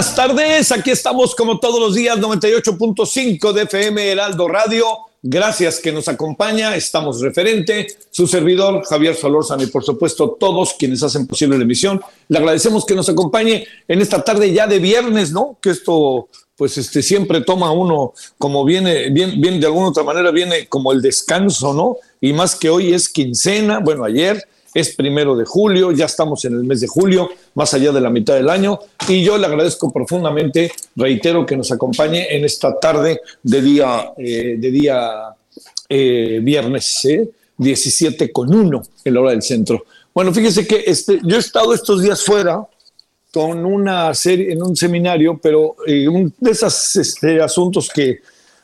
Buenas tardes, aquí estamos como todos los días, 98.5 de FM Heraldo Radio. Gracias que nos acompaña, estamos referente, su servidor Javier Solórzano y por supuesto todos quienes hacen posible la emisión. Le agradecemos que nos acompañe en esta tarde ya de viernes, ¿no? Que esto pues este siempre toma uno como viene, bien, bien de alguna otra manera viene como el descanso, ¿no? Y más que hoy es quincena, bueno, ayer es primero de julio, ya estamos en el mes de julio, más allá de la mitad del año, y yo le agradezco profundamente, reitero que nos acompañe en esta tarde de día, eh, de día eh, viernes, 17 ¿eh? con 1 en la hora del centro. Bueno, fíjese que este, yo he estado estos días fuera con una serie, en un seminario, pero un de esos este, asuntos que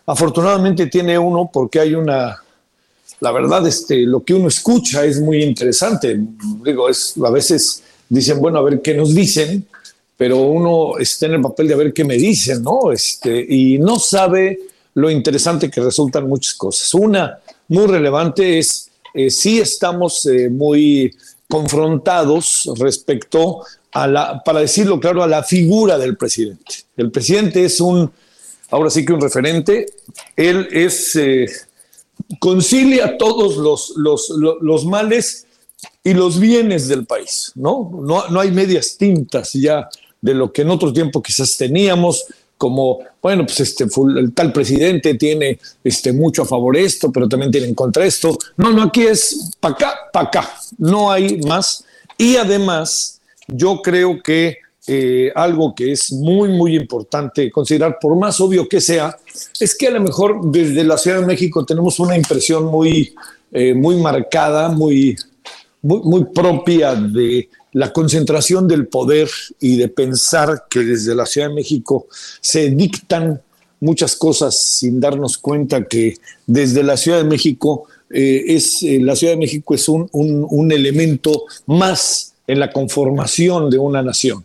afortunadamente tiene uno porque hay una la verdad, este, lo que uno escucha es muy interesante. Digo, es, a veces dicen, bueno, a ver qué nos dicen, pero uno está en el papel de a ver qué me dicen, ¿no? Este, y no sabe lo interesante que resultan muchas cosas. Una muy relevante es, eh, si estamos eh, muy confrontados respecto a la, para decirlo claro, a la figura del presidente. El presidente es un, ahora sí que un referente, él es... Eh, concilia todos los, los, los, males y los bienes del país, ¿no? ¿no? No hay medias tintas ya de lo que en otro tiempo quizás teníamos, como, bueno, pues este, el tal presidente tiene este, mucho a favor esto, pero también tiene en contra esto. No, no, aquí es para acá, para acá, no hay más. Y además, yo creo que eh, algo que es muy, muy importante considerar, por más obvio que sea, es que a lo mejor desde la Ciudad de México tenemos una impresión muy, eh, muy marcada, muy, muy, muy propia de la concentración del poder y de pensar que desde la Ciudad de México se dictan muchas cosas sin darnos cuenta que desde la Ciudad de México eh, es la Ciudad de México es un, un, un elemento más en la conformación de una nación.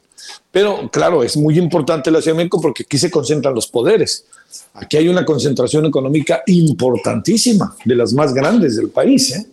Pero claro, es muy importante la Ciudad de México porque aquí se concentran los poderes. Aquí hay una concentración económica importantísima, de las más grandes del país. ¿eh?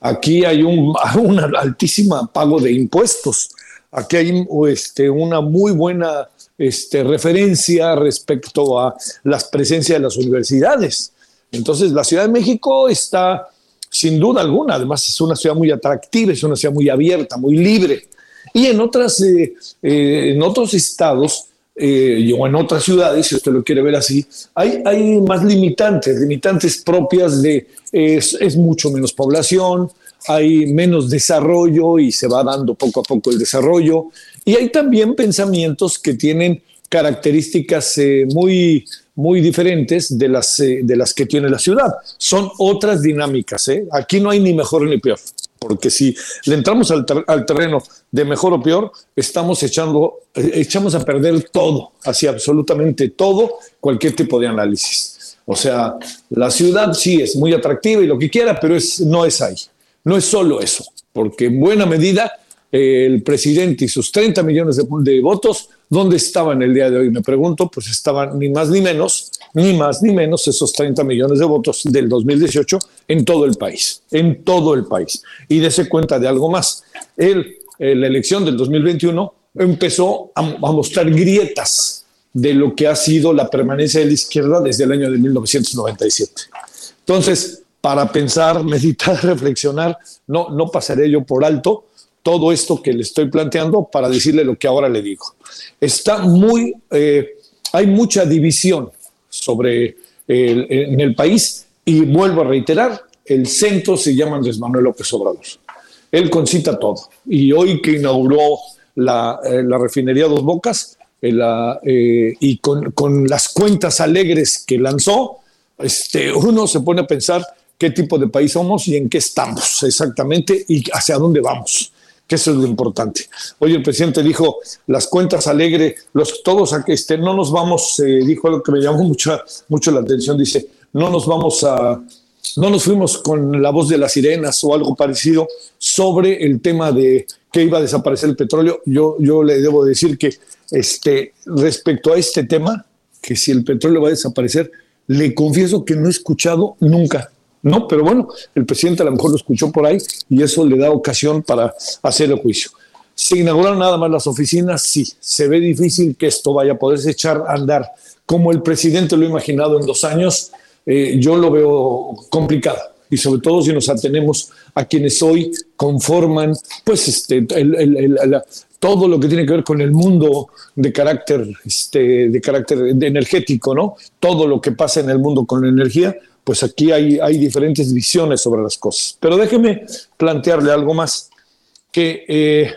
Aquí hay un, un altísimo pago de impuestos. Aquí hay este, una muy buena este, referencia respecto a la presencia de las universidades. Entonces, la Ciudad de México está, sin duda alguna, además es una ciudad muy atractiva, es una ciudad muy abierta, muy libre. Y en, otras, eh, eh, en otros estados eh, o en otras ciudades, si usted lo quiere ver así, hay, más limitantes, limitantes propias de es, mucho menos población, hay menos desarrollo y se va dando poco a poco el desarrollo. Y hay también pensamientos que tienen características muy, muy diferentes de las, de las que tiene la ciudad. Son otras dinámicas. Aquí no hay ni mejor ni peor porque si le entramos al, terreno de mejor o peor, estamos echando, eh, echamos a perder todo, así absolutamente todo, cualquier tipo de análisis. O sea, la ciudad sí es muy atractiva y lo que quiera, pero es, no es ahí. No es solo eso, porque en buena medida el presidente y sus 30 millones de, votos, ¿dónde estaban el día de hoy? Me pregunto, pues estaban ni más ni menos, ni más ni menos esos 30 millones de votos del 2018 en todo el país, en todo el país. Y dése cuenta de algo más. El, la elección del 2021 empezó a, a mostrar grietas de lo que ha sido la permanencia de la izquierda desde el año de 1997. Entonces, para pensar, meditar, reflexionar, no, no pasaré yo por alto todo esto que le estoy planteando para decirle lo que ahora le digo. Está muy, eh, hay mucha división sobre en el país y vuelvo a reiterar, el centro se llama Andrés Manuel López Obrador. Él concita todo. Y hoy que inauguró la, eh, la refinería Dos Bocas eh, y con, con, las cuentas alegres que lanzó, este, uno se pone a pensar qué tipo de país somos y en qué estamos exactamente y hacia dónde vamos que eso es lo importante. Hoy el presidente dijo, las cuentas alegre, los, todos aquí, este, no nos vamos, eh, dijo algo que me llamó mucho, mucho la atención, dice, no nos vamos a, no nos fuimos con la voz de las sirenas o algo parecido sobre el tema de que iba a desaparecer el petróleo. Yo, yo le debo decir que este, respecto a este tema, que si el petróleo va a desaparecer, le confieso que no he escuchado nunca no, pero bueno, el presidente a lo mejor lo escuchó por ahí y eso le da ocasión para hacer el juicio. ¿Se inauguraron nada más las oficinas? Sí, se ve difícil que esto vaya a poderse echar a andar como el presidente lo ha imaginado en dos años. Eh, yo lo veo complicado y sobre todo si nos atenemos a quienes hoy conforman pues este, el, todo lo que tiene que ver con el mundo de carácter, este, de carácter energético, ¿no? Todo lo que pasa en el mundo con la energía, pues aquí hay, diferentes visiones sobre las cosas. Pero déjeme plantearle algo más, que eh,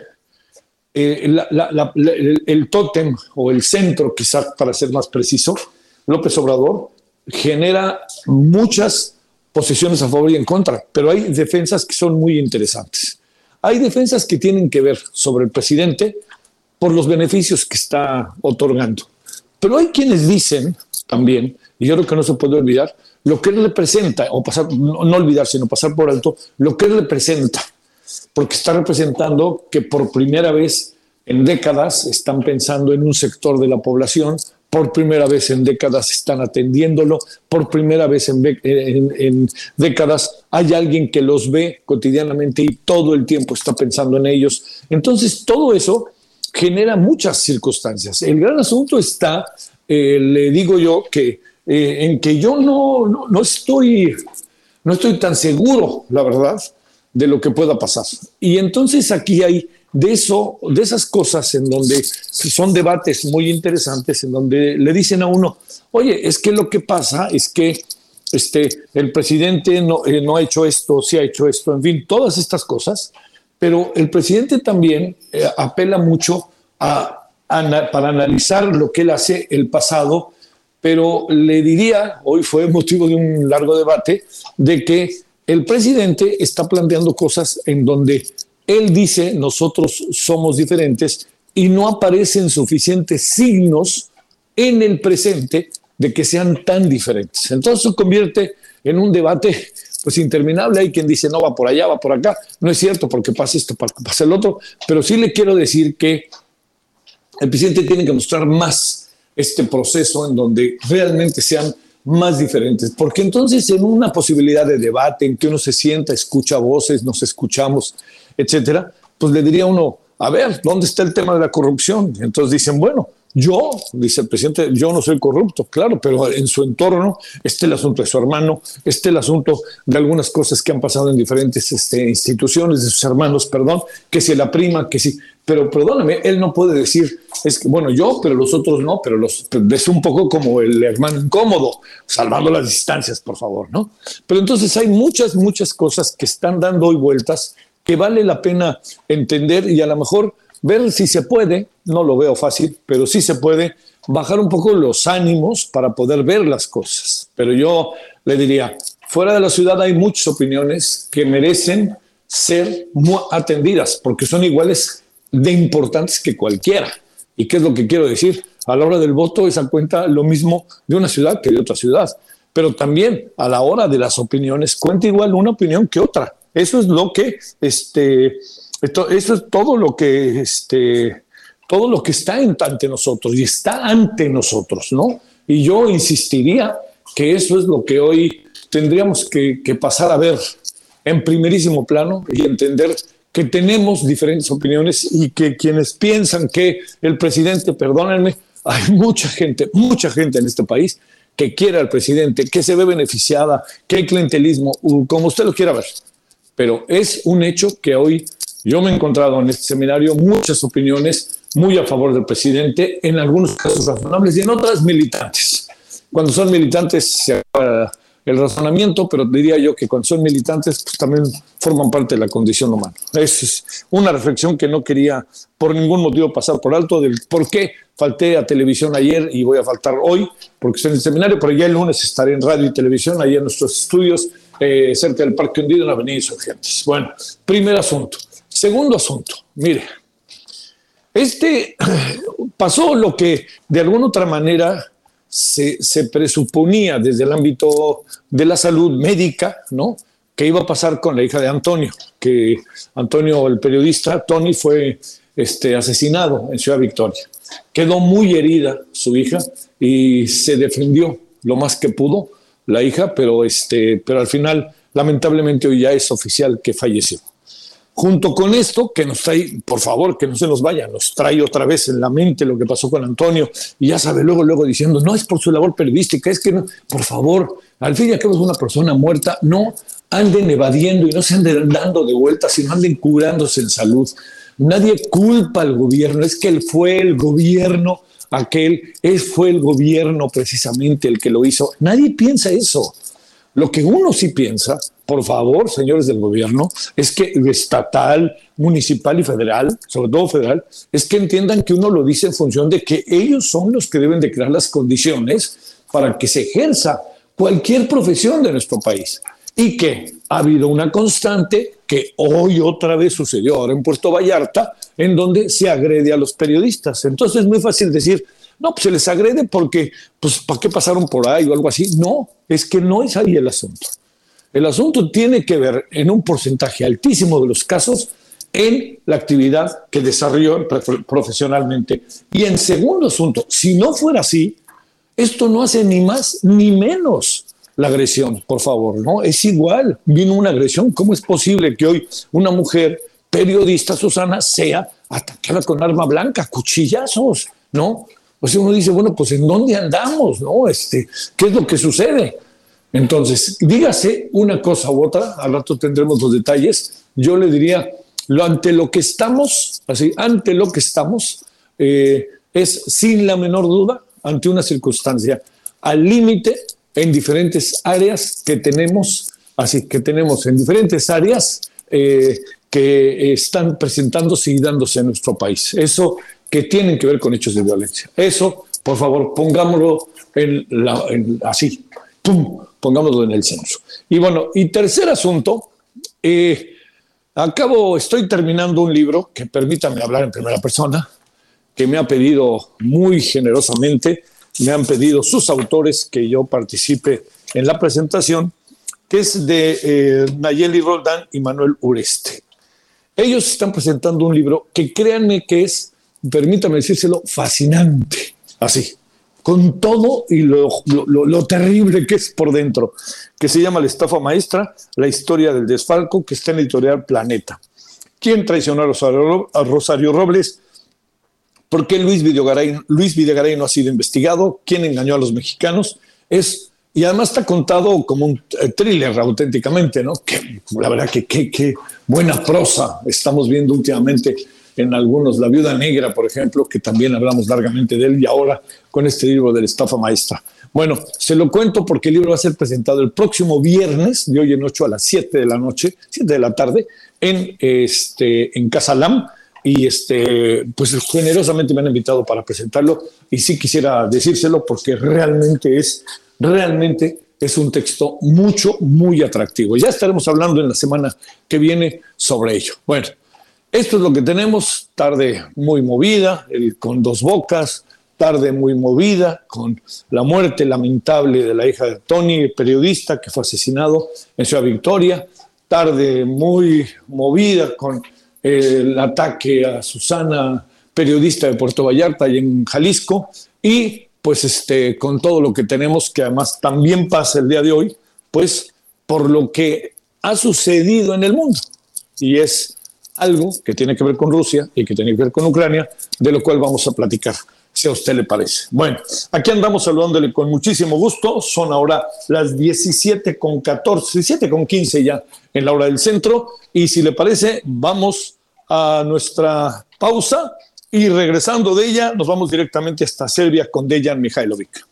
eh, el, el tótem o el centro, quizás para ser más preciso, López Obrador, genera muchas posiciones a favor y en contra, pero hay defensas que son muy interesantes. Hay defensas que tienen que ver sobre el presidente por los beneficios que está otorgando. Pero hay quienes dicen también, y yo creo que no se puede olvidar, lo que él representa, o pasar, no, olvidar, sino pasar por alto, lo que él representa, porque está representando que por primera vez en décadas están pensando en un sector de la población, por primera vez en décadas están atendiéndolo, por primera vez en, décadas hay alguien que los ve cotidianamente y todo el tiempo está pensando en ellos. Entonces, todo eso genera muchas circunstancias. El gran asunto está, eh, le digo yo, que eh, en que yo no, no, estoy, no estoy tan seguro, la verdad, de lo que pueda pasar. Y entonces aquí hay de eso, de esas cosas en donde son debates muy interesantes, en donde le dicen a uno, oye, es que lo que pasa es que este, el presidente no, eh, no ha hecho esto, sí ha hecho esto, en fin, todas estas cosas, pero el presidente también eh, apela mucho a, a, para analizar lo que él hace el pasado pero le diría, hoy fue motivo de un largo debate, de que el presidente está planteando cosas en donde él dice nosotros somos diferentes y no aparecen suficientes signos en el presente de que sean tan diferentes. Entonces se convierte en un debate pues interminable. Hay quien dice no va por allá, va por acá. No es cierto porque pasa esto, pasa el otro. Pero sí le quiero decir que el presidente tiene que mostrar más este proceso en donde realmente sean más diferentes, porque entonces en una posibilidad de debate en que uno se sienta, escucha voces, nos escuchamos, etcétera, pues le diría uno, a ver, ¿dónde está el tema de la corrupción? Entonces dicen, bueno, yo, dice el presidente, yo no soy corrupto, claro, pero en su entorno este el asunto de su hermano, este el asunto de algunas cosas que han pasado en diferentes este, instituciones de sus hermanos, perdón, que si la prima, que si, pero perdóname, él no puede decir, es que bueno, yo, pero los otros no, pero los es un poco como el hermano incómodo, salvando las distancias, por favor, ¿no? Pero entonces hay muchas, muchas cosas que están dando hoy vueltas que vale la pena entender y a lo mejor ver si se puede, no lo veo fácil, pero sí se puede bajar un poco los ánimos para poder ver las cosas. Pero yo le diría, fuera de la ciudad hay muchas opiniones que merecen ser atendidas porque son iguales de importantes que cualquiera. ¿Y qué es lo que quiero decir? A la hora del voto, esa cuenta lo mismo de una ciudad que de otra ciudad. Pero también a la hora de las opiniones, cuenta igual una opinión que otra. Eso es lo que este, esto, eso es todo lo que, este, todo lo que está ante nosotros y está ante nosotros, ¿no? Y yo insistiría que eso es lo que hoy tendríamos que, que pasar a ver en primerísimo plano y entender que tenemos diferentes opiniones y que quienes piensan que el presidente, perdónenme, hay mucha gente, mucha gente en este país que quiere al presidente, que se ve beneficiada, que hay clientelismo, como usted lo quiera ver. Pero es un hecho que hoy yo me he encontrado en este seminario muchas opiniones muy a favor del presidente, en algunos casos razonables y en otras militantes. Cuando son militantes se acaba el razonamiento, pero diría yo que cuando son militantes pues, también forman parte de la condición humana. Es una reflexión que no quería por ningún motivo pasar por alto del por qué falté a televisión ayer y voy a faltar hoy, porque estoy en el seminario, pero ya el lunes estaré en radio y televisión, ahí en nuestros estudios, eh, cerca del Parque Hundido, en la Avenida Insurgentes. Bueno, primer asunto. Segundo asunto, mire, este pasó lo que de alguna otra manera se, presuponía desde el ámbito de la salud médica, ¿no? Que iba a pasar con la hija de Antonio, que Antonio, el periodista, Tony, fue este, asesinado en Ciudad Victoria. Quedó muy herida su hija y se defendió lo más que pudo la hija, pero, este, pero al final, lamentablemente, hoy ya es oficial que falleció. Junto con esto, que nos trae, por favor, que no se nos vaya, nos trae otra vez en la mente lo que pasó con Antonio, y ya sabe, luego, luego diciendo, no es por su labor periodística, es que no, por favor, al fin y al cabo es una persona muerta, no anden evadiendo y no se anden dando de vuelta, sino anden curándose en salud. Nadie culpa al gobierno, es que él fue el gobierno aquel, es, fue el gobierno precisamente el que lo hizo. Nadie piensa eso. Lo que uno sí piensa, por favor, señores del gobierno, es que estatal, municipal y federal, sobre todo federal, es que entiendan que uno lo dice en función de que ellos son los que deben de crear las condiciones para que se ejerza cualquier profesión de nuestro país. Y que ha habido una constante que hoy otra vez sucedió ahora en Puerto Vallarta, en donde se agrede a los periodistas. Entonces es muy fácil decir, no, pues se les agrede porque, pues, ¿para qué pasaron por ahí o algo así? No, es que no es ahí el asunto. El asunto tiene que ver en un porcentaje altísimo de los casos en la actividad que desarrolló profesionalmente. Y en segundo asunto, si no fuera así, esto no hace ni más ni menos la agresión, por favor, ¿no? Es igual, vino una agresión. ¿Cómo es posible que hoy una mujer periodista, Susana, sea atacada con arma blanca, cuchillazos, ¿no? O sea, uno dice, bueno, pues ¿en dónde andamos? ¿No? Este, ¿Qué es lo que sucede? Entonces, dígase una cosa u otra, al rato tendremos los detalles. Yo le diría, lo, ante lo que estamos, así, ante lo que estamos, eh, es sin la menor duda, ante una circunstancia al límite en diferentes áreas que tenemos, así que tenemos en diferentes áreas eh, que están presentándose y dándose en nuestro país. Eso que tienen que ver con hechos de violencia. Eso, por favor, pongámoslo en la, así, ¡pum! Pongámoslo en el censo. Y bueno, y tercer asunto, eh, acabo, estoy terminando un libro que permítame hablar en primera persona, que me ha pedido muy generosamente, me han pedido sus autores que yo participe en la presentación, que es de eh, Nayeli Roldán y Manuel Ureste. Ellos están presentando un libro que créanme que es permítame decírselo, fascinante, así, con todo y lo, terrible que es por dentro, que se llama La estafa maestra, la historia del desfalco, que está en editorial Planeta. ¿Quién traicionó a Rosario, Robles? ¿Por qué Luis Videgaray, Luis Videgaray no ha sido investigado? ¿Quién engañó a los mexicanos? Es, y además está contado como un eh, thriller auténticamente, ¿no? Que, la verdad que qué buena prosa estamos viendo últimamente en algunos, La Viuda Negra, por ejemplo, que también hablamos largamente de él, y ahora con este libro de la estafa maestra. Bueno, se lo cuento porque el libro va a ser presentado el próximo viernes, de hoy en 8 a las 7 de la noche, 7 de la tarde, en, este, en Casa Lam, y este, pues generosamente me han invitado para presentarlo, y sí quisiera decírselo porque realmente es, realmente es un texto mucho, muy atractivo. Ya estaremos hablando en la semana que viene sobre ello. Bueno, esto es lo que tenemos, tarde muy movida, con dos bocas, tarde muy movida, con la muerte lamentable de la hija de Tony, periodista que fue asesinado en Ciudad Victoria, tarde muy movida con el ataque a Susana, periodista de Puerto Vallarta y en Jalisco, y pues este, con todo lo que tenemos, que además también pasa el día de hoy, pues por lo que ha sucedido en el mundo, y es algo que tiene que ver con Rusia y que tiene que ver con Ucrania, de lo cual vamos a platicar, si a usted le parece. Bueno, aquí andamos saludándole con muchísimo gusto. Son ahora las 17 con 14, 17 con 15 ya en la hora del centro. Y si le parece, vamos a nuestra pausa y regresando de ella, nos vamos directamente hasta Serbia con Dejan Mihailovic.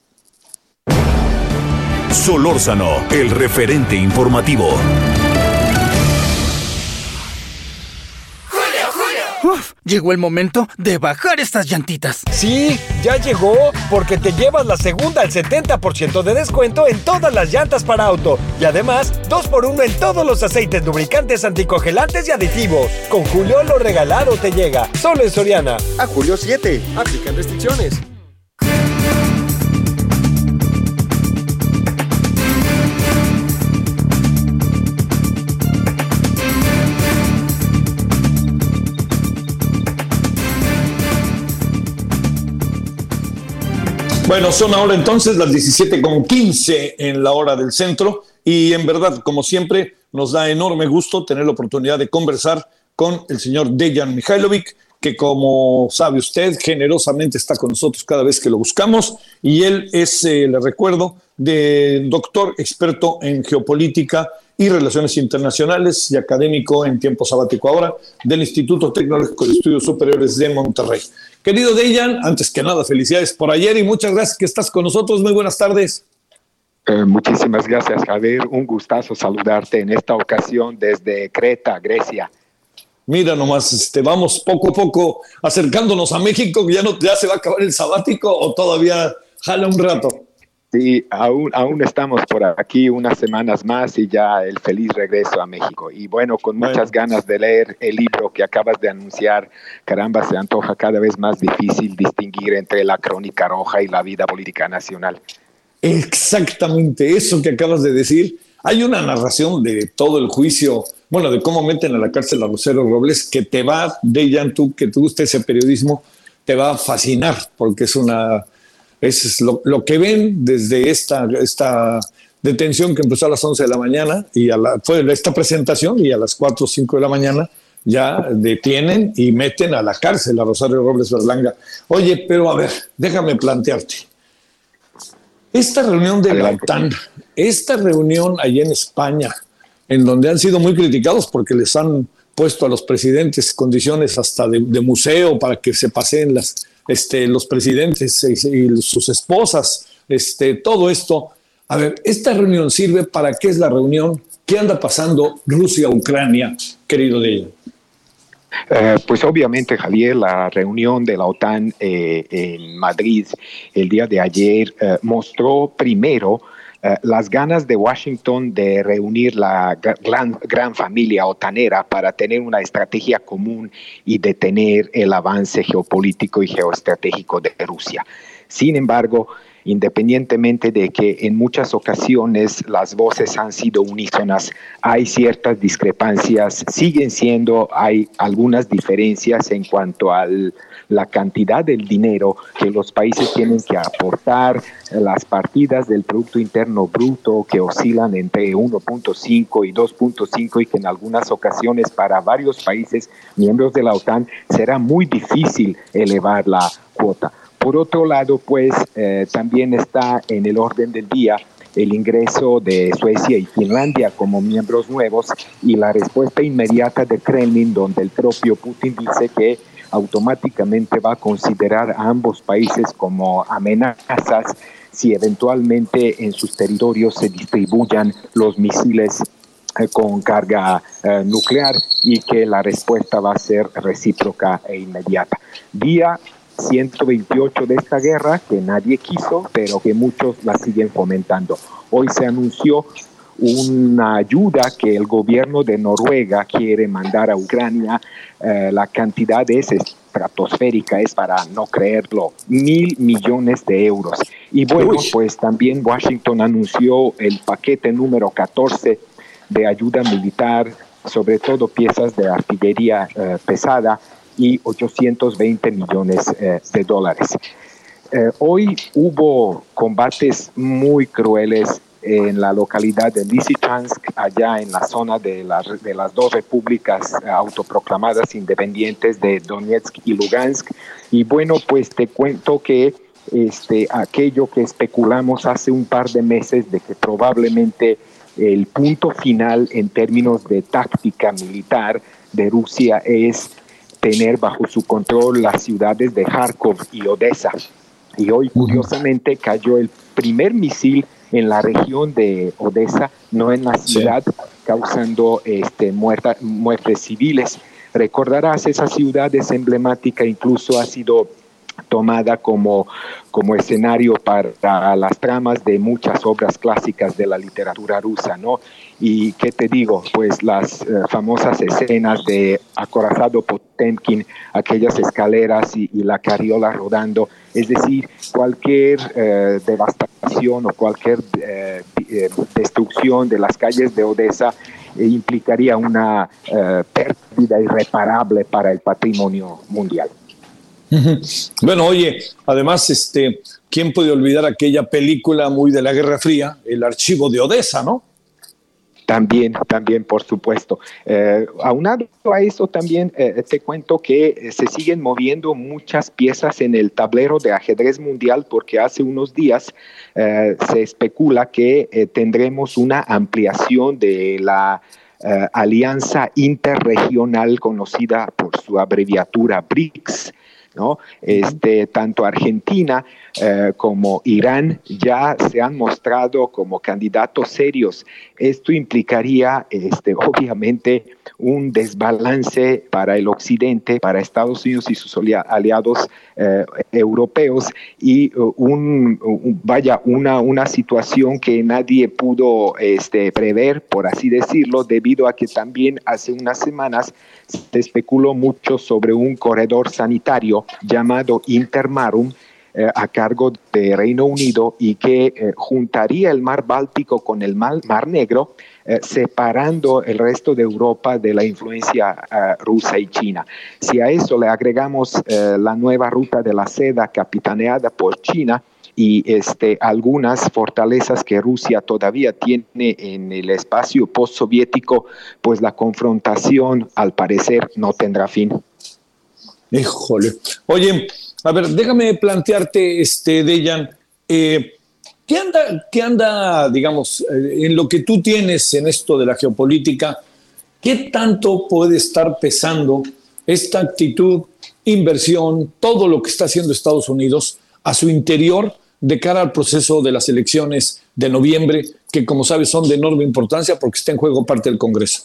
Solórzano, el referente informativo. Uf, llegó el momento de bajar estas llantitas. Sí, ya llegó, porque te llevas la segunda al 70% de descuento en todas las llantas para auto. Y además, 2x1 en todos los aceites lubricantes anticongelantes y aditivos. Con Julio lo regalado te llega, solo en Soriana. A Julio 7, aplican restricciones. Bueno, son ahora entonces las 17.15 en la hora del centro y en verdad, como siempre, nos da enorme gusto tener la oportunidad de conversar con el señor Dejan Mihailovic, que como sabe usted, generosamente está con nosotros cada vez que lo buscamos y él es, eh, le recuerdo, de doctor experto en geopolítica y Relaciones Internacionales y académico en tiempo sabático ahora del Instituto Tecnológico de Estudios Superiores de Monterrey. Querido Dejan, antes que nada, felicidades por ayer y muchas gracias que estás con nosotros. Muy buenas tardes. Eh, muchísimas gracias, Javier. Un gustazo saludarte en esta ocasión desde Creta, Grecia. Mira nomás, este, vamos poco a poco acercándonos a México. ¿Ya, no, ¿Ya se va a acabar el sabático o todavía jala un rato? Sí, aún, aún estamos por aquí unas semanas más y ya el feliz regreso a México. Y bueno, con muchas ganas de leer el libro que acabas de anunciar. Caramba, se antoja cada vez más difícil distinguir entre la crónica roja y la vida política nacional. Exactamente eso que acabas de decir. Hay una narración de todo el juicio, bueno, de cómo meten a la cárcel a Rosero Robles, que te va, de tú, que te guste ese periodismo, te va a fascinar, porque es una es lo, lo, que ven desde esta, esta detención que empezó a las 11 de la mañana y a la, fue esta presentación y a las 4 o 5 de la mañana ya detienen y meten a la cárcel a Rosario Robles Berlanga. Oye, pero a ver, déjame plantearte. Esta reunión de la OTAN, esta reunión allí en España, en donde han sido muy criticados porque les han puesto a los presidentes condiciones hasta de, de museo para que se paseen las, este, los presidentes y, sus esposas, este, todo esto. A ver, ¿esta reunión sirve para qué es la reunión? ¿Qué anda pasando Rusia-Ucrania, querido de ella? Eh, pues obviamente, Javier, la reunión de la OTAN eh, en Madrid el día de ayer eh, mostró primero eh, las ganas de Washington de reunir la gran, gran familia otanera para tener una estrategia común y detener el avance geopolítico y geoestratégico de Rusia. Sin embargo, independientemente de que en muchas ocasiones las voces han sido unísonas, hay ciertas discrepancias, siguen siendo, hay algunas diferencias en cuanto a la cantidad del dinero que los países tienen que aportar, las partidas del Producto Interno Bruto que oscilan entre 1.5 y 2.5 y que en algunas ocasiones para varios países miembros de la OTAN será muy difícil elevar la cuota. Por otro lado, pues eh, también está en el orden del día el ingreso de Suecia y Finlandia como miembros nuevos y la respuesta inmediata de Kremlin, donde el propio Putin dice que automáticamente va a considerar a ambos países como amenazas si eventualmente en sus territorios se distribuyan los misiles eh, con carga eh, nuclear y que la respuesta va a ser recíproca e inmediata. Día 128 de esta guerra que nadie quiso, pero que muchos la siguen fomentando. Hoy se anunció una ayuda que el gobierno de Noruega quiere mandar a Ucrania. Eh, la cantidad es estratosférica, es para no creerlo, mil millones de euros. Y bueno, pues también Washington anunció el paquete número 14 de ayuda militar, sobre todo piezas de artillería eh, pesada y 820 millones eh, de dólares. Eh, hoy hubo combates muy crueles en la localidad de Lysychansk, allá en la zona de, de las dos repúblicas autoproclamadas independientes de Donetsk y Lugansk. Y bueno, pues te cuento que este, aquello que especulamos hace un par de meses de que probablemente el punto final en términos de táctica militar de Rusia es tener bajo su control las ciudades de Kharkov y Odessa. Y hoy, curiosamente, cayó el primer misil en la región de Odessa, no en la ciudad, causando este, muertes civiles. Recordarás, esa ciudad es emblemática, incluso ha sido tomada como, como escenario para las tramas de muchas obras clásicas de la literatura rusa, ¿no? Y qué te digo, pues las eh, famosas escenas de acorazado Potemkin, aquellas escaleras y, la carriola rodando, es decir, cualquier eh, devastación o cualquier eh, destrucción de las calles de Odessa implicaría una pérdida irreparable para el patrimonio mundial. Bueno, oye, además, este, ¿quién puede olvidar aquella película muy de la Guerra Fría, El Archivo de Odessa, no? También, también, por supuesto. Eh, aunado a eso, también eh, te cuento que eh, se siguen moviendo muchas piezas en el tablero de ajedrez mundial porque hace unos días se especula que tendremos una ampliación de la alianza interregional conocida por su abreviatura BRICS ¿no? Este, tanto Argentina eh, como Irán ya se han mostrado como candidatos serios. Esto implicaría, este, obviamente, un desbalance para el Occidente, para Estados Unidos y sus aliados eh, europeos y uh, un, vaya, una, una situación que nadie pudo este, prever, por así decirlo, debido a que también hace unas semanas se especuló mucho sobre un corredor sanitario llamado Intermarum, eh, a cargo de Reino Unido y que eh, juntaría el mar Báltico con el mar, Negro, eh, separando el resto de Europa de la influencia rusa y china. Si a eso le agregamos la nueva ruta de la seda capitaneada por China, y este, algunas fortalezas que Rusia todavía tiene en el espacio postsoviético, pues la confrontación al parecer no tendrá fin. Híjole. Oye, a ver, déjame plantearte, este, Dejan, eh, ¿qué, anda, ¿qué anda, digamos, eh, en lo que tú tienes en esto de la geopolítica? ¿Qué tanto puede estar pesando esta actitud, inversión, todo lo que está haciendo Estados Unidos a su interior de cara al proceso de las elecciones de noviembre, que como sabes son de enorme importancia porque está en juego parte del Congreso.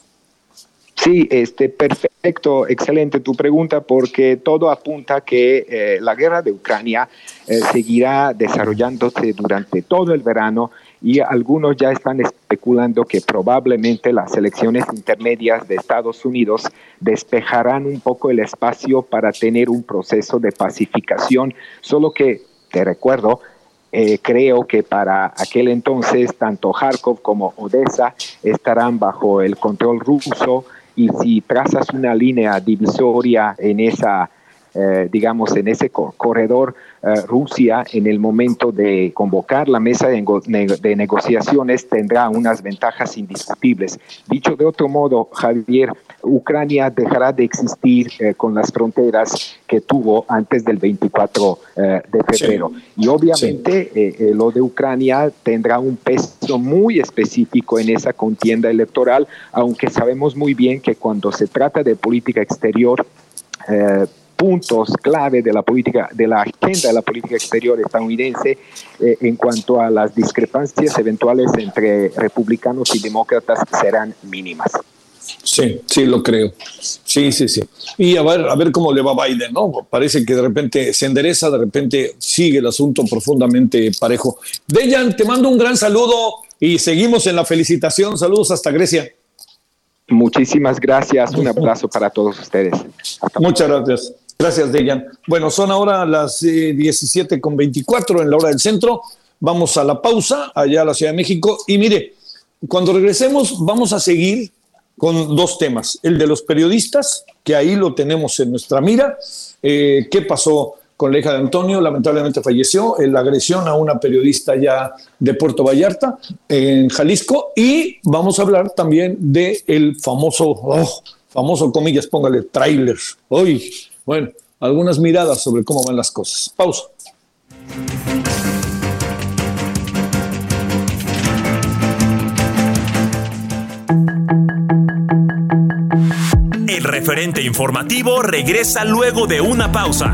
Sí, este, perfecto, excelente tu pregunta, porque todo apunta que eh, la guerra de Ucrania eh, seguirá desarrollándose durante todo el verano y algunos ya están especulando que probablemente las elecciones intermedias de Estados Unidos despejarán un poco el espacio para tener un proceso de pacificación, solo que, te recuerdo, eh, creo que para aquel entonces tanto Kharkov como Odessa estarán bajo el control ruso y si trazas una línea divisoria en esa, eh, digamos, en ese corredor, Rusia en el momento de convocar la mesa de, negociaciones tendrá unas ventajas indiscutibles. Dicho de otro modo, Javier, Ucrania dejará de existir eh, con las fronteras que tuvo antes del 24 de febrero. Y obviamente lo de Ucrania tendrá un peso muy específico en esa contienda electoral, aunque sabemos muy bien que cuando se trata de política exterior, puntos clave de la política, de la agenda de la política exterior estadounidense eh, en cuanto a las discrepancias eventuales entre republicanos y demócratas serán mínimas. Sí, sí, lo creo. Sí, sí, sí. Y a ver, a ver cómo le va a Biden, ¿no? Parece que de repente se endereza, de repente sigue el asunto profundamente parejo. Dejan, te mando un gran saludo y seguimos en la felicitación. Saludos hasta Grecia. Muchísimas gracias. Un abrazo para todos ustedes. Muchas gracias. Gracias, Dejan. Bueno, son ahora las 17 eh, con 24 en la hora del centro. Vamos a la pausa allá a la Ciudad de México. Y mire, cuando regresemos vamos a seguir con dos temas. El de los periodistas, que ahí lo tenemos en nuestra mira. Eh, ¿Qué pasó con la hija de Antonio, lamentablemente falleció, en la agresión a una periodista ya de Puerto Vallarta, en Jalisco, y vamos a hablar también del el famoso, oh, famoso, comillas, póngale, trailer. Hoy, bueno, algunas miradas sobre cómo van las cosas. Pausa. El referente informativo regresa luego de una pausa.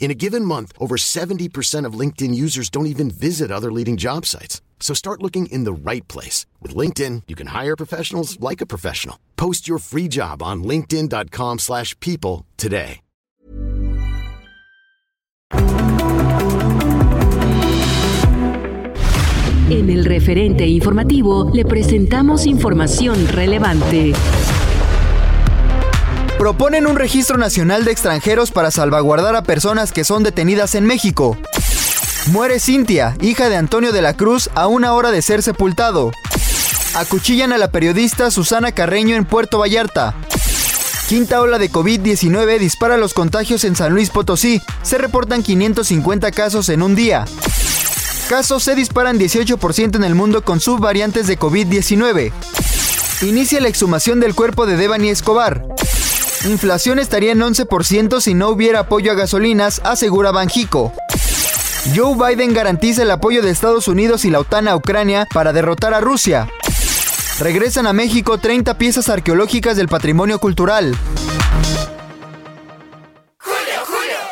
In a given month, over 70% of LinkedIn users don't even visit other leading job sites. So start looking in the right place. With LinkedIn, you can hire professionals like a professional. Post your free job on linkedin.com slash people today. En el referente informativo le presentamos información relevante. Proponen un registro nacional de extranjeros para salvaguardar a personas que son detenidas en México. Muere Cintia, hija de Antonio de la Cruz, a una hora de ser sepultado. Acuchillan a la periodista Susana Carreño en Puerto Vallarta. Quinta ola de COVID-19 dispara los contagios en San Luis Potosí. Se reportan 550 casos en un día. Casos se disparan 18% en el mundo con subvariantes de COVID-19. Inicia la exhumación del cuerpo de Devani Escobar. Inflación estaría en 11% si no hubiera apoyo a gasolinas, asegura Banjico. Joe Biden garantiza el apoyo de Estados Unidos y la OTAN a Ucrania para derrotar a Rusia. Regresan a México 30 piezas arqueológicas del patrimonio cultural.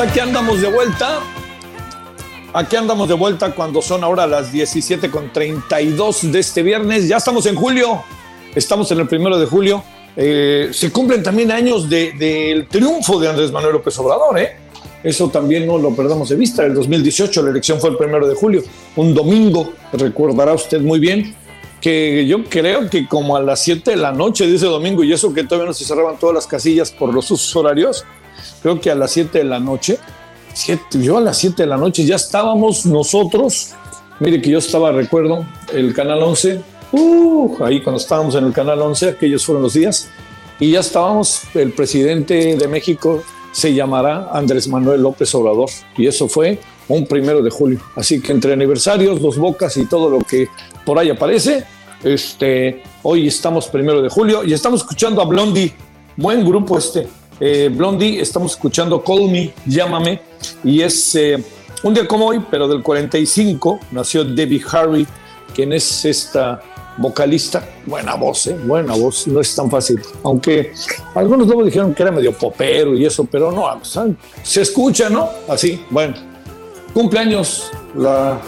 Aquí andamos de vuelta. Aquí andamos de vuelta cuando son ahora las 17 con 32 de este viernes. Ya estamos en julio. Estamos en el primero de julio. Eh, se cumplen también años del triunfo de Andrés Manuel López Obrador. ¿eh? Eso también no lo perdamos de vista. El 2018 la elección fue el primero de julio, un domingo. Recordará usted muy bien que yo creo que como a las 7 de la noche de ese domingo, y eso que todavía no se cerraban todas las casillas por los usos horarios, creo que a las 7 de la noche, siete, yo a las 7 de la noche ya estábamos nosotros, mire que yo estaba, recuerdo, el Canal 11, uh, ahí cuando estábamos en el Canal 11, aquellos fueron los días, y ya estábamos, el presidente de México se llamará Andrés Manuel López Obrador, y eso fue un primero de julio. Así que entre aniversarios, dos bocas y todo lo que por ahí aparece, este, hoy estamos primero de julio y estamos escuchando a Blondie, buen grupo este, eh, Blondie, estamos escuchando Call Me, Llámame, y es eh, un día como hoy, pero del 45, nació Debbie Harry, quien es esta vocalista, buena voz, eh, buena voz, no es tan fácil, aunque algunos luego dijeron que era medio popero y eso, pero no, se escucha, ¿no? Así, bueno, cumpleaños la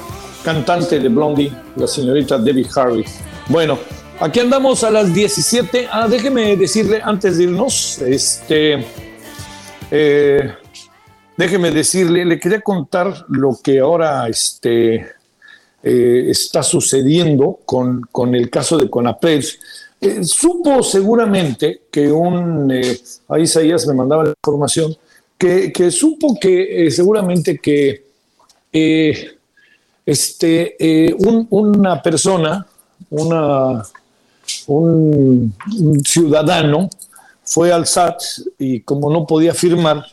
cantante de Blondie, la señorita Debbie Harry. Bueno, Aquí andamos a las 17. Ah, déjeme decirle antes de irnos, este, eh, déjeme decirle, le quería contar lo que ahora este, eh, está sucediendo con, con, el caso de Conapred. eh, supo seguramente que un, eh, ahí Isaías me mandaba la información, que, que supo que seguramente que este, una persona, una, un, ciudadano, fue al SAT y como no podía firmar,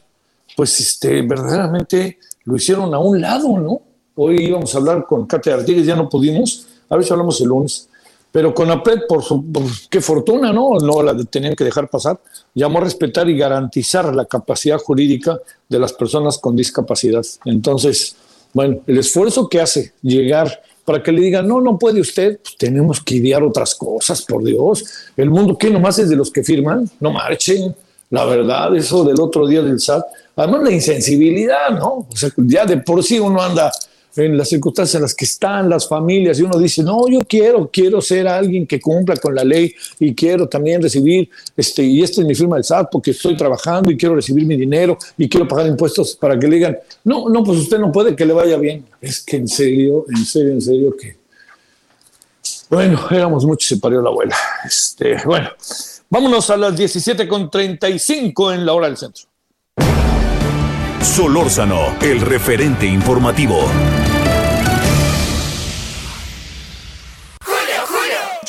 pues este, verdaderamente lo hicieron a un lado, ¿no? Hoy íbamos a hablar con Katia Artigues, ya no pudimos, a ver si hablamos el lunes. Pero con APET, por, su, qué fortuna, ¿no? No la tenían que dejar pasar. Llamó a respetar y garantizar la capacidad jurídica de las personas con discapacidad. Entonces, bueno, el esfuerzo que hace llegar para que le digan, no, no puede usted, pues tenemos que idear otras cosas, por Dios. El mundo, ¿qué nomás es de los que firman? No marchen. La verdad, eso del otro día del SAT. Además, la insensibilidad, ¿no? O sea, ya de por sí uno anda en las circunstancias en las que están las familias y uno dice, no, yo quiero, quiero ser alguien que cumpla con la ley y quiero también recibir, este, y esta es mi firma del SAT porque estoy trabajando y quiero recibir mi dinero y quiero pagar impuestos para que le digan, no, no, pues usted no puede que le vaya bien. Es que en serio, en serio, en serio que... Bueno, éramos muchos se parió la abuela. Este, bueno, vámonos a las 17.35 en la hora del centro. Solórzano, el referente informativo.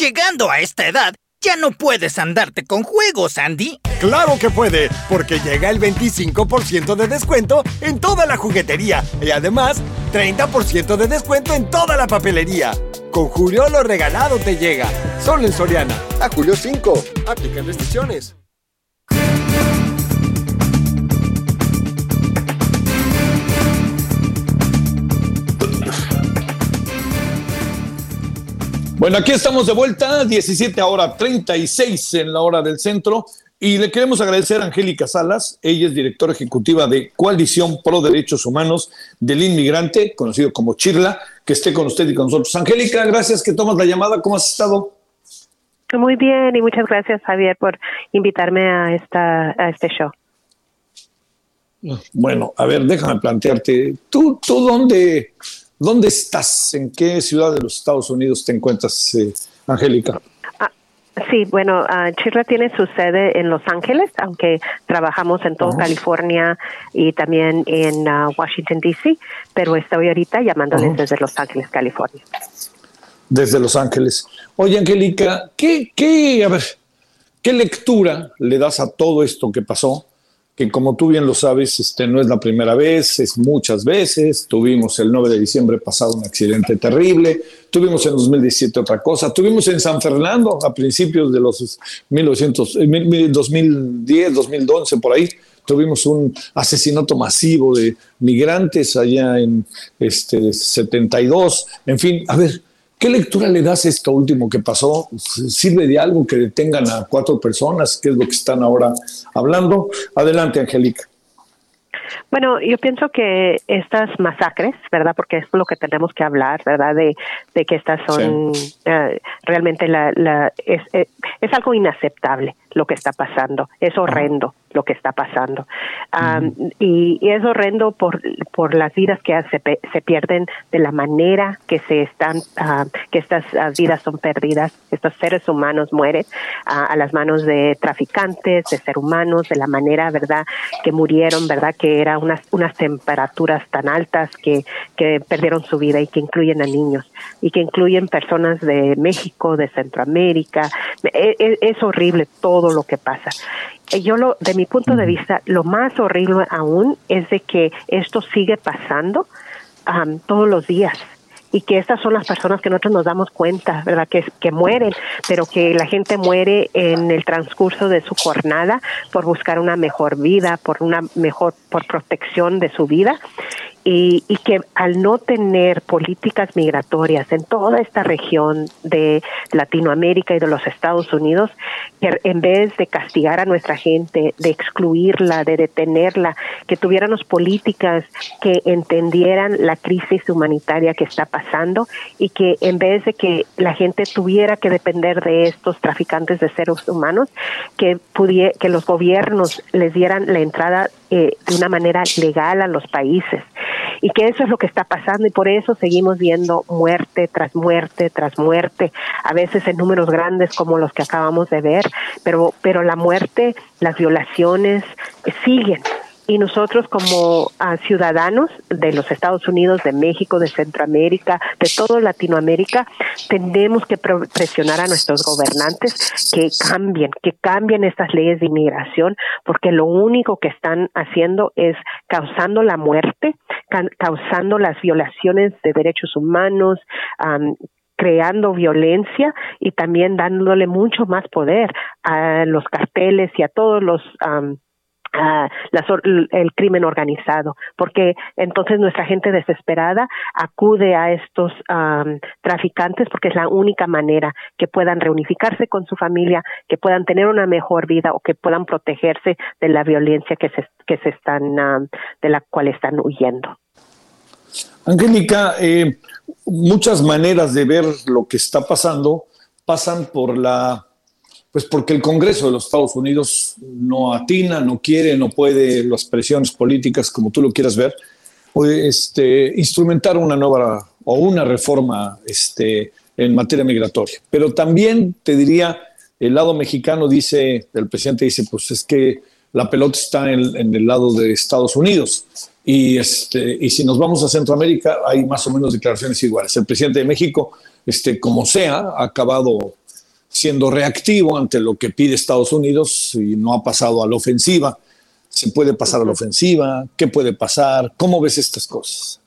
Llegando a esta edad, ya no puedes andarte con juegos, Andy. Claro que puede, porque llega el 25% de descuento en toda la juguetería y además 30% de descuento en toda la papelería. Con Julio lo regalado te llega. Solo en Soriana. A Julio 5. Aplican restricciones. Bueno, aquí estamos de vuelta, 17 hora 36 en la hora del centro. Y le queremos agradecer a Angélica Salas, ella es directora ejecutiva de Coalición Pro Derechos Humanos del Inmigrante, conocido como Chirla, que esté con usted y con nosotros. Angélica, gracias que tomas la llamada, ¿cómo has estado? Muy bien y muchas gracias Javier por invitarme a, esta, a este show. Bueno, a ver, déjame plantearte, ¿tú, tú dónde, ¿Dónde estás? ¿En qué ciudad de los Estados Unidos te encuentras, eh, Angélica? Ah, sí, bueno, uh, Chirla tiene su sede en Los Ángeles, aunque trabajamos en toda California y también en ah, Washington, D.C., pero estoy ahorita llamándoles desde Los Ángeles, California. Desde Los Ángeles. Oye, Angélica, ¿qué, qué, a ver, ¿qué lectura le das a todo esto que pasó? Que como tú bien lo sabes, este, no es la primera vez, es muchas veces. Tuvimos el 9 de diciembre pasado un accidente terrible, tuvimos en 2017 otra cosa, tuvimos en San Fernando a principios de los 1900, 2010, 2011, por ahí, tuvimos un asesinato masivo de migrantes allá en este, 72. En fin, a ver, ¿Qué lectura le das a esto último que pasó? ¿Sirve de algo que detengan a cuatro personas, que es lo que están ahora hablando? Adelante, Angélica. Bueno, yo pienso que estas masacres, ¿verdad? Porque es lo que tenemos que hablar, ¿verdad? De, de que estas son eh, realmente la, la es, eh, es, algo inaceptable lo que está pasando, es horrendo lo que está pasando. y, es horrendo por, por las vidas que se, se pierden de la manera que se están, que estas ah, vidas son perdidas, estos seres humanos mueren a las manos de traficantes, de seres humanos, de la manera, ¿verdad?, que murieron, ¿verdad?, que eran unas, unas temperaturas tan altas que, que perdieron su vida y que incluyen a niños y que incluyen personas de México, de Centroamérica. E, e, es horrible todo lo que pasa. Eh, yo lo, de mi punto de vista, lo más horrible aún es de que esto sigue pasando todos los días y que estas son las personas que nosotros nos damos cuenta, ¿verdad? Que, que mueren, pero que la gente muere en el transcurso de su jornada por buscar una mejor vida, por una mejor, por protección de su vida y, y, que al no tener políticas migratorias en toda esta región de Latinoamérica y de los Estados Unidos, que en vez de castigar a nuestra gente, de excluirla, de detenerla, que tuviéramos políticas que entendieran la crisis humanitaria que está pasando y que en vez de que la gente tuviera que depender de estos traficantes de seres humanos, que, que los gobiernos les dieran la entrada eh, de una manera legal a los países. Y que eso es lo que está pasando y por eso seguimos viendo muerte tras muerte tras muerte, a veces en números grandes como los que acabamos de ver, pero, pero la muerte, las violaciones eh, siguen y nosotros como ah, ciudadanos de los Estados Unidos, de México, de Centroamérica, de toda Latinoamérica, tenemos que presionar a nuestros gobernantes que cambien, que cambien estas leyes de inmigración, porque lo único que están haciendo es causando la muerte, causando las violaciones de derechos humanos, creando violencia y también dándole mucho más poder a los carteles y a todos los el crimen organizado, porque entonces nuestra gente desesperada acude a estos traficantes porque es la única manera que puedan reunificarse con su familia, que puedan tener una mejor vida o que puedan protegerse de la violencia que se, que se están, de la cual están huyendo. Angélica, eh, muchas maneras de ver lo que está pasando pasan por la pues porque el Congreso de los Estados Unidos no atina, no quiere, no puede, las presiones políticas, como tú lo quieras ver, este, instrumentar una nueva o una reforma este, en materia migratoria. Pero también te diría, el lado mexicano dice, el presidente dice, pues es que la pelota está en, en el lado de Estados Unidos. Y, este, y si nos vamos a Centroamérica, hay más o menos declaraciones iguales. El presidente de México, este, como sea, ha acabado siendo reactivo ante lo que pide Estados Unidos y no ha pasado a la ofensiva. ¿Se puede pasar a la ofensiva? ¿Qué puede pasar? ¿Cómo ves estas cosas?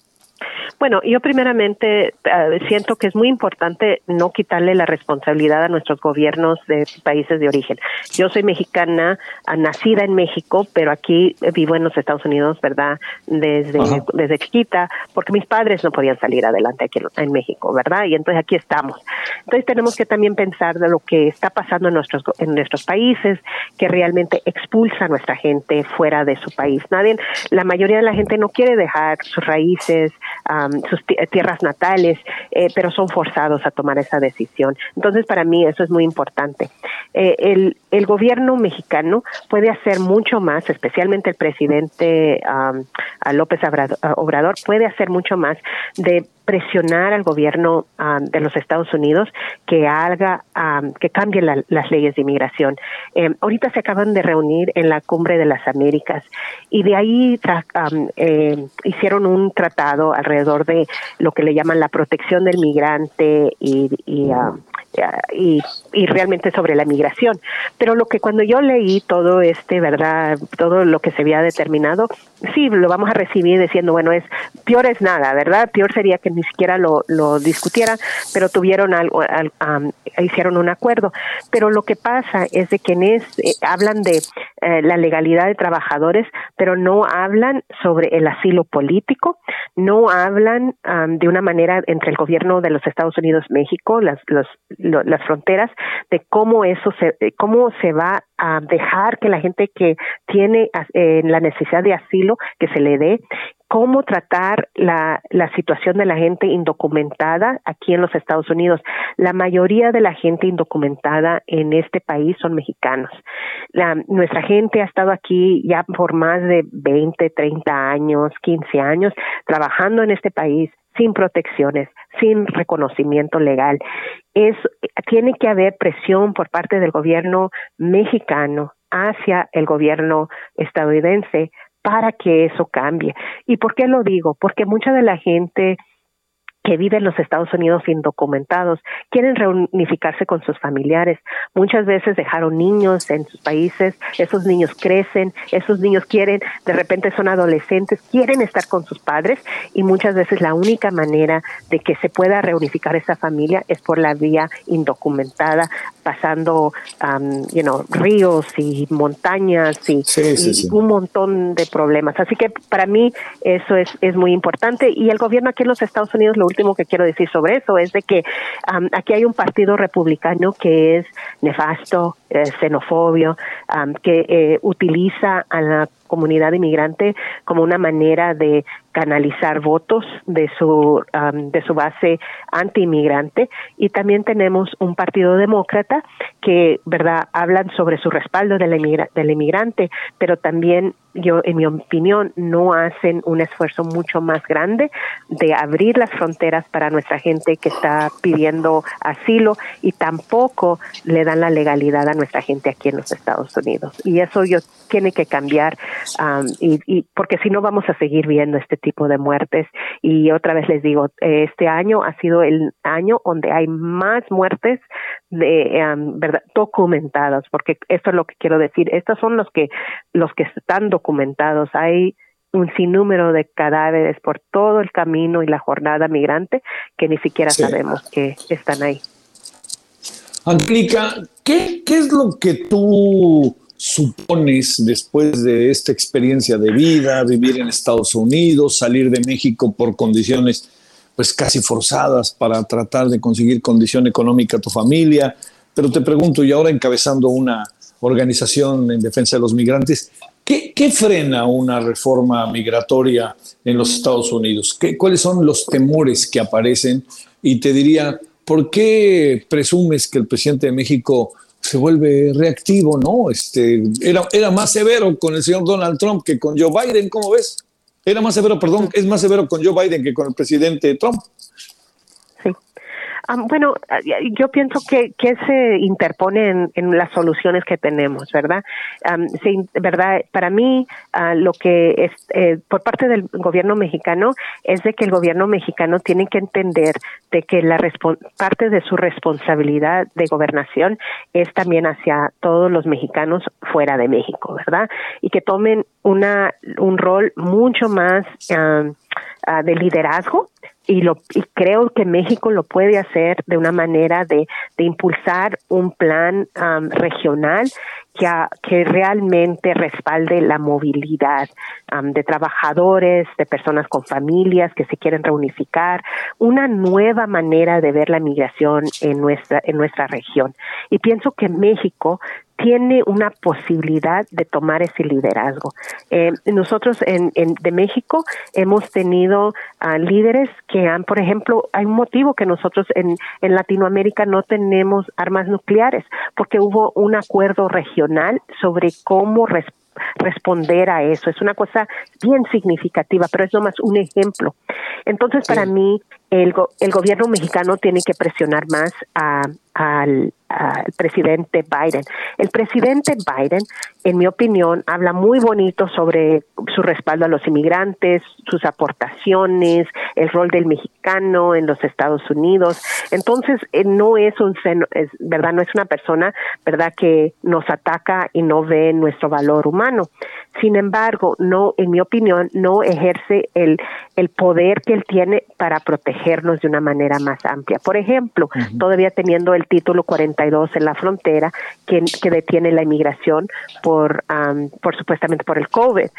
Bueno, yo primeramente eh, siento que es muy importante no quitarle la responsabilidad a nuestros gobiernos de países de origen. Yo soy mexicana, ah, nacida en México, pero aquí vivo en los Estados Unidos, ¿verdad? Desde, desde chiquita, porque mis padres no podían salir adelante aquí en, México, ¿verdad? Y entonces aquí estamos. Entonces tenemos que también pensar de lo que está pasando en nuestros, en nuestros países, que realmente expulsa a nuestra gente fuera de su país. Nadie, la mayoría de la gente no quiere dejar sus raíces, sus tierras natales, eh, pero son forzados a tomar esa decisión. Entonces, para mí eso es muy importante. Eh, el, el gobierno mexicano puede hacer mucho más, especialmente el presidente López Obrador, puede hacer mucho más de presionar al gobierno de los Estados Unidos que haga que cambie las leyes de inmigración. Eh, ahorita se acaban de reunir en la cumbre de las Américas y de ahí eh, hicieron un tratado alrededor de lo que le llaman la protección del migrante y y, y, realmente sobre la migración. Pero lo que cuando yo leí todo este, ¿verdad? Todo lo que se había determinado, sí, lo vamos a recibir diciendo, bueno, es peor es nada, ¿verdad? Peor sería que ni siquiera lo, lo discutieran, pero tuvieron algo, hicieron un acuerdo. Pero lo que pasa es de que en eh, hablan de eh, la legalidad de trabajadores, pero no hablan sobre el asilo político, no hablan de una manera entre el gobierno de los Estados Unidos, México, las, los, las fronteras, de cómo eso se, cómo se va a dejar que la gente que tiene eh, la necesidad de asilo que se le dé, cómo tratar la, la situación de la gente indocumentada aquí en los Estados Unidos. La mayoría de la gente indocumentada en este país son mexicanos. La, nuestra gente ha estado aquí ya por más de 20, 30 años, 15 años, trabajando en este país sin protecciones, sin reconocimiento legal. Es, tiene que haber presión por parte del gobierno mexicano hacia el gobierno estadounidense para que eso cambie. ¿Y por qué lo digo? Porque mucha de la gente que viven en los Estados Unidos indocumentados, quieren reunificarse con sus familiares. Muchas veces dejaron niños en sus países, esos niños crecen, esos niños quieren, de repente son adolescentes, quieren estar con sus padres y muchas veces la única manera de que se pueda reunificar esa familia es por la vía indocumentada, pasando, um, you know, ríos y montañas y, un montón de problemas. Así que para mí eso es, es muy importante y el gobierno aquí en los Estados Unidos lo último que quiero decir sobre eso es de que aquí hay un partido republicano que es nefasto, eh, xenofobio, que eh, utiliza a la comunidad inmigrante como una manera de canalizar votos de su de su base anti-inmigrante. Y también tenemos un partido demócrata que verdad hablan sobre su respaldo del inmigrante pero también yo, en mi opinión, no hacen un esfuerzo mucho más grande de abrir las fronteras para nuestra gente que está pidiendo asilo y tampoco le dan la legalidad a nuestra gente aquí en los Estados Unidos. Y eso yo tiene que cambiar y, y, porque si no vamos a seguir viendo este tipo de muertes y otra vez les digo este año ha sido el año donde hay más muertes de verdad documentadas porque esto es lo que quiero decir estos son los que los que están documentados hay un sinnúmero de cadáveres por todo el camino y la jornada migrante que ni siquiera sabemos que están ahí. Angélica, ¿qué, ¿qué es lo que tú supones después de esta experiencia de vida, vivir en Estados Unidos, salir de México por condiciones pues casi forzadas para tratar de conseguir condición económica a tu familia? Pero te pregunto, y ahora encabezando una organización en defensa de los migrantes, ¿qué, qué frena una reforma migratoria en los Estados Unidos? ¿Qué, ¿Cuáles son los temores que aparecen? Y te diría, ¿por qué presumes que el presidente de México se vuelve reactivo, ¿no? Este, era, era más severo con el señor Donald Trump que con Joe Biden, ¿cómo ves? Era más severo, perdón, es más severo con Joe Biden que con el presidente Trump. Bueno, yo pienso que, que se interpone en, las soluciones que tenemos, ¿verdad? sí, ¿verdad? Para mí, ah, lo que es eh, por parte del gobierno mexicano es de que el gobierno mexicano tiene que entender de que la parte de su responsabilidad de gobernación es también hacia todos los mexicanos fuera de México, ¿verdad? Y que tomen una un rol mucho más ah, de liderazgo y, lo, y creo que México lo puede hacer de una manera de, de impulsar un plan regional que, que realmente respalde la movilidad de trabajadores, de personas con familias que se quieren reunificar, una nueva manera de ver la migración en nuestra, en nuestra región. Y pienso que México tiene una posibilidad de tomar ese liderazgo. Eh, nosotros en, de México hemos tenido uh, líderes que han, por ejemplo, hay un motivo que nosotros en, en Latinoamérica no tenemos armas nucleares, porque hubo un acuerdo regional sobre cómo responder a eso. Es una cosa bien significativa, pero es nomás un ejemplo. Entonces, para mí, el, el gobierno mexicano tiene que presionar más a, al, presidente Biden. El presidente Biden, en mi opinión, habla muy bonito sobre su respaldo a los inmigrantes, sus aportaciones, el rol del mexicano en los Estados Unidos. Entonces, eh, no es un verdad, no es una persona, verdad, que nos ataca y no ve nuestro valor humano. Sin embargo, no, en mi opinión, no ejerce el, el poder que él tiene para protegernos de una manera más amplia. Por ejemplo, todavía teniendo el título 42 en la frontera que, que detiene la inmigración por, por supuestamente por el COVID.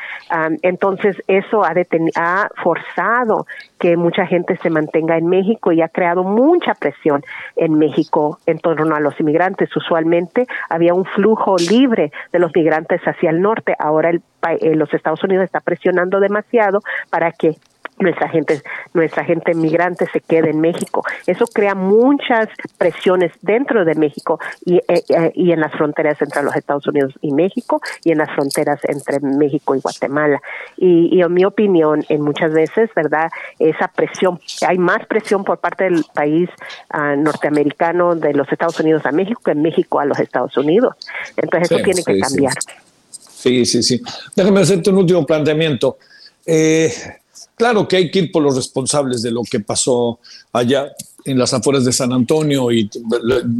entonces, eso ha, ha forzado que mucha gente se mantenga en México y ha creado mucha presión en México en torno a los inmigrantes. Usualmente había un flujo libre de los migrantes hacia el norte. Ahora el, eh, los Estados Unidos está presionando demasiado para que nuestra gente, nuestra gente migrante se quede en México. Eso crea muchas presiones dentro de México y, eh, eh, y en las fronteras entre los Estados Unidos y México y en las fronteras entre México y Guatemala. Y, en mi opinión, en muchas veces, ¿verdad? Esa presión, hay más presión por parte del país ah, norteamericano de los Estados Unidos a México que en México a los Estados Unidos. Entonces eso tiene que cambiar. Sí, sí, sí. Déjame hacerte un último planteamiento. Eh, Claro que hay que ir por los responsables de lo que pasó allá en las afueras de San Antonio y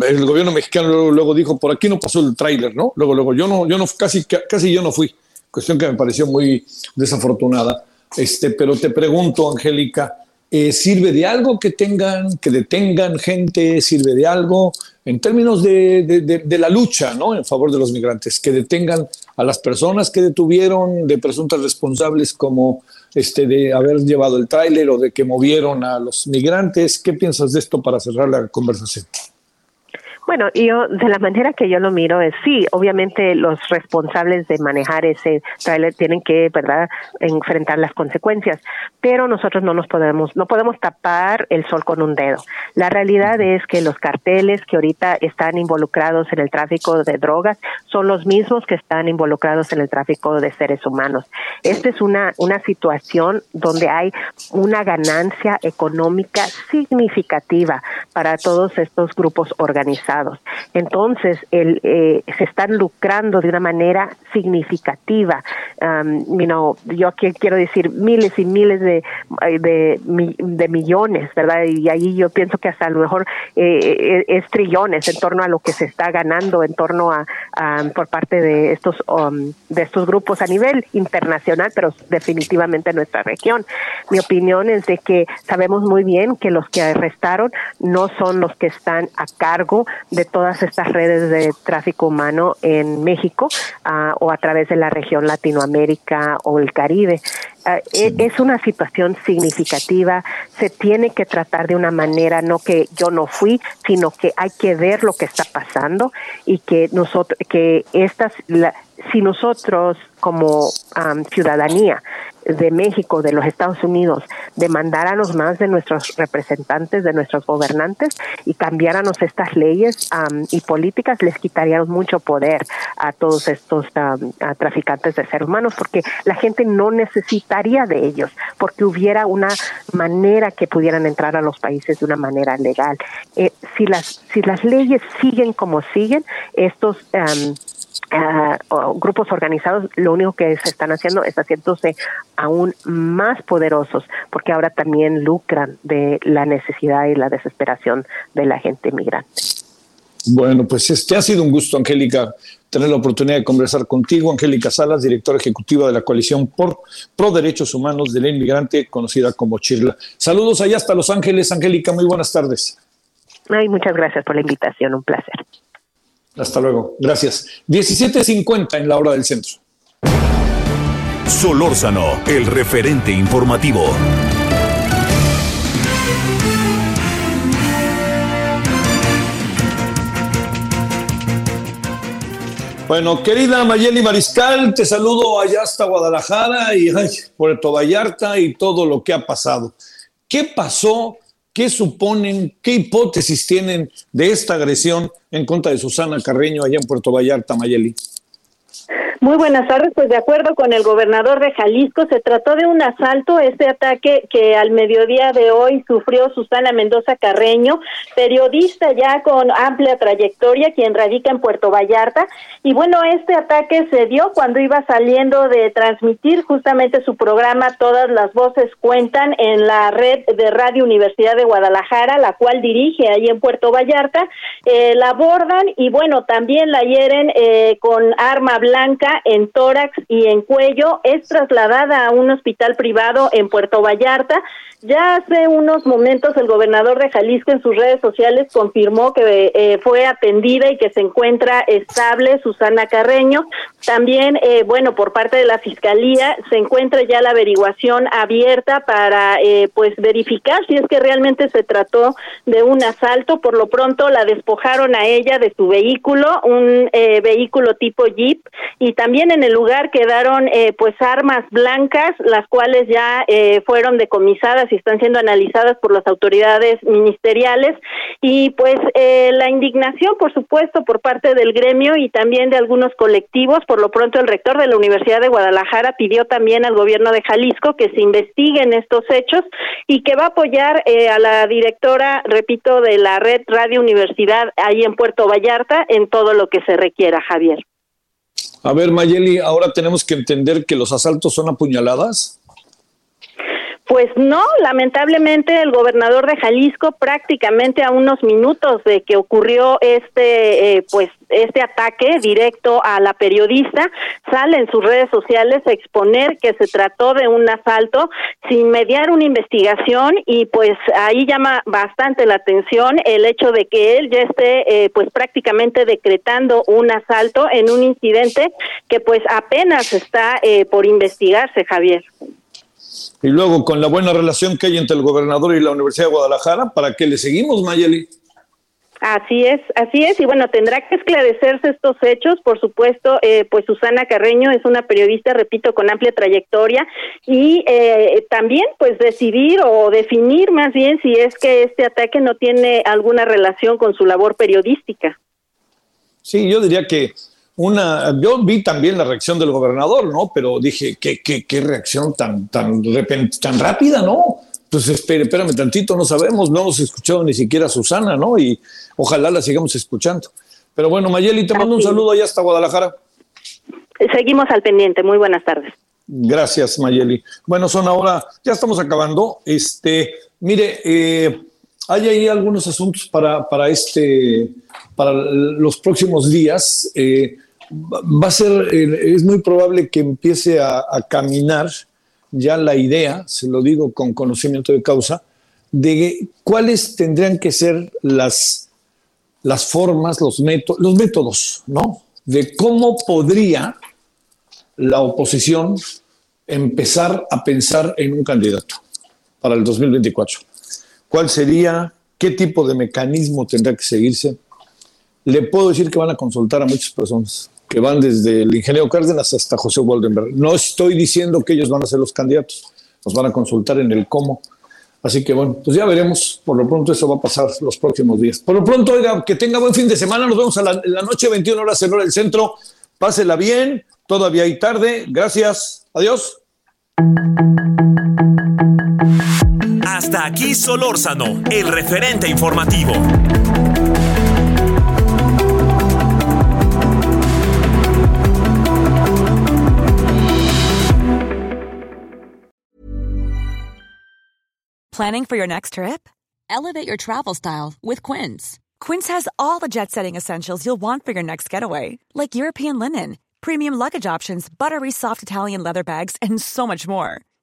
el gobierno mexicano luego, dijo por aquí no pasó el tráiler, ¿no? Luego, luego yo no, yo no casi, casi yo no fui, cuestión que me pareció muy desafortunada. Este, pero te pregunto, Angélica, eh, ¿Sirve de algo que tengan, que detengan gente? ¿Sirve de algo en términos de, la lucha ¿no? en favor de los migrantes? Que detengan a las personas que detuvieron de presuntas responsables como este, de haber llevado el tráiler o de que movieron a los migrantes. ¿Qué piensas de esto para cerrar la conversación? Bueno, yo de la manera que yo lo miro es sí, obviamente los responsables de manejar ese trailer tienen que, ¿verdad?, enfrentar las consecuencias, pero nosotros no nos podemos no podemos tapar el sol con un dedo. La realidad es que los carteles que ahorita están involucrados en el tráfico de drogas son los mismos que están involucrados en el tráfico de seres humanos. Esta es una una situación donde hay una ganancia económica significativa para todos estos grupos organizados. Entonces, el, eh, se están lucrando de una manera significativa. Um, yo aquí quiero decir miles y miles de, de, de, millones, ¿verdad? Y ahí yo pienso que hasta a lo mejor eh, eh, es trillones en torno a lo que se está ganando en torno a, por parte de estos um, de estos grupos a nivel internacional, pero definitivamente en nuestra región. Mi opinión es de que sabemos muy bien que los que arrestaron no son los que están a cargo de todas estas redes de tráfico humano en México uh, o a través de la región Latinoamérica o el Caribe. Uh, es una situación significativa, se tiene que tratar de una manera, no que yo no fui, sino que hay que ver lo que está pasando y que nosotros, que estas, la, si nosotros como um, ciudadanía de México, de los Estados Unidos, demandáramos más de nuestros representantes, de nuestros gobernantes y cambiáramos estas leyes um, y políticas, les quitaríamos mucho poder a todos estos a traficantes de seres humanos, porque la gente no necesitaría de ellos, porque hubiera una manera que pudieran entrar a los países de una manera legal. Eh, si las si las leyes siguen como siguen, estos uh, grupos organizados lo único que se están haciendo es haciéndose aún más poderosos porque ahora también lucran de la necesidad y la desesperación de la gente migrante. Bueno, pues este ha sido un gusto, Angélica, tener la oportunidad de conversar contigo. Angélica Salas, directora ejecutiva de la Coalición por Pro Derechos Humanos del Inmigrante, conocida como Chirla. Saludos allá hasta Los Ángeles, Angélica, muy buenas tardes. Ay, muchas gracias por la invitación, un placer. Hasta luego. Gracias. 17.50 en la hora del centro. Solórzano, el referente informativo. Bueno, querida Mayeli Mariscal, te saludo allá hasta Guadalajara y ay, Puerto Vallarta y todo lo que ha pasado. ¿Qué pasó ¿Qué suponen, qué hipótesis tienen de esta agresión en contra de Susana Carreño allá en Puerto Vallarta, Mayeli? Muy buenas tardes. Pues de acuerdo con el gobernador de Jalisco, se trató de un asalto, este ataque que al mediodía de hoy sufrió Susana Mendoza Carreño, periodista ya con amplia trayectoria, quien radica en Puerto Vallarta. Y bueno, este ataque se dio cuando iba saliendo de transmitir justamente su programa Todas las Voces Cuentan en la red de Radio Universidad de Guadalajara, la cual dirige ahí en Puerto Vallarta. Eh, la abordan y bueno, también la hieren eh, con arma blanca en tórax y en cuello. Es trasladada a un hospital privado en Puerto Vallarta ya hace unos momentos el gobernador de Jalisco en sus redes sociales confirmó que eh, fue atendida y que se encuentra estable Susana Carreño. También, eh, bueno, por parte de la Fiscalía se encuentra ya la averiguación abierta para, eh, pues, verificar si es que realmente se trató de un asalto. Por lo pronto la despojaron a ella de su vehículo, un vehículo tipo Jeep, y también en el lugar quedaron, pues, armas blancas, las cuales ya fueron decomisadas y están siendo analizadas por las autoridades ministeriales. Y pues eh, la indignación por supuesto por parte del gremio y también de algunos colectivos. Por lo pronto el rector de la Universidad de Guadalajara pidió también al gobierno de Jalisco que se investiguen estos hechos y que va a apoyar eh, a la directora repito de la red Radio Universidad ahí en Puerto Vallarta en todo lo que se requiera Javier a ver, Mayeli, ahora tenemos que entender que los asaltos son apuñaladas. Pues no, lamentablemente el gobernador de Jalisco prácticamente a unos minutos de que ocurrió este eh, pues este ataque directo a la periodista sale en sus redes sociales a exponer que se trató de un asalto sin mediar una investigación y pues ahí llama bastante la atención el hecho de que él ya esté eh, pues prácticamente decretando un asalto en un incidente que pues apenas está eh, por investigarse Javier. Y luego, con la buena relación que hay entre el gobernador y la Universidad de Guadalajara, ¿para qué le seguimos, Mayeli? Así es, así es, y bueno, tendrá que esclarecerse estos hechos, por supuesto, eh, pues Susana Carreño es una periodista, repito, con amplia trayectoria, y eh, también pues decidir o definir más bien si es que este ataque no tiene alguna relación con su labor periodística. Sí, yo diría que una, yo vi también la reacción del gobernador, ¿no? Pero dije, qué, qué, qué reacción tan, tan, tan rápida, ¿no? pues espere, espérame tantito, no sabemos, no hemos escuchado ni siquiera a Susana, ¿no? Y ojalá la sigamos escuchando. Pero bueno, Mayeli, te mando un saludo allá hasta Guadalajara. Seguimos al pendiente, muy buenas tardes. Gracias, Mayeli. Bueno, son ahora, ya estamos acabando. Este, mire, eh, hay ahí algunos asuntos para, para este, para los próximos días. Eh, va a ser, eh, es muy probable que empiece a, a caminar ya la idea, se lo digo con conocimiento de causa, de cuáles tendrían que ser las, las formas, los, métodos, los métodos, ¿no? De cómo podría la oposición empezar a pensar en un candidato para el 2024. ¿Cuál sería? ¿Qué tipo de mecanismo tendrá que seguirse? Le puedo decir que van a consultar a muchas personas que van desde el ingeniero Cárdenas hasta José Waldenberg. No estoy diciendo que ellos van a ser los candidatos, nos van a consultar en el cómo. Así que bueno, pues ya veremos. Por lo pronto eso va a pasar los próximos días. Por lo pronto, oiga, que tenga buen fin de semana. Nos vemos a la, la noche, 21 horas en hora del centro. Pásela bien. Todavía hay tarde. Gracias. Adiós. Hasta aquí Solórzano, el referente informativo. Planning for your next trip? Elevate your travel style with Quince. Quince has all the jet setting essentials you'll want for your next getaway, like European linen, premium luggage options, buttery soft Italian leather bags, and so much more.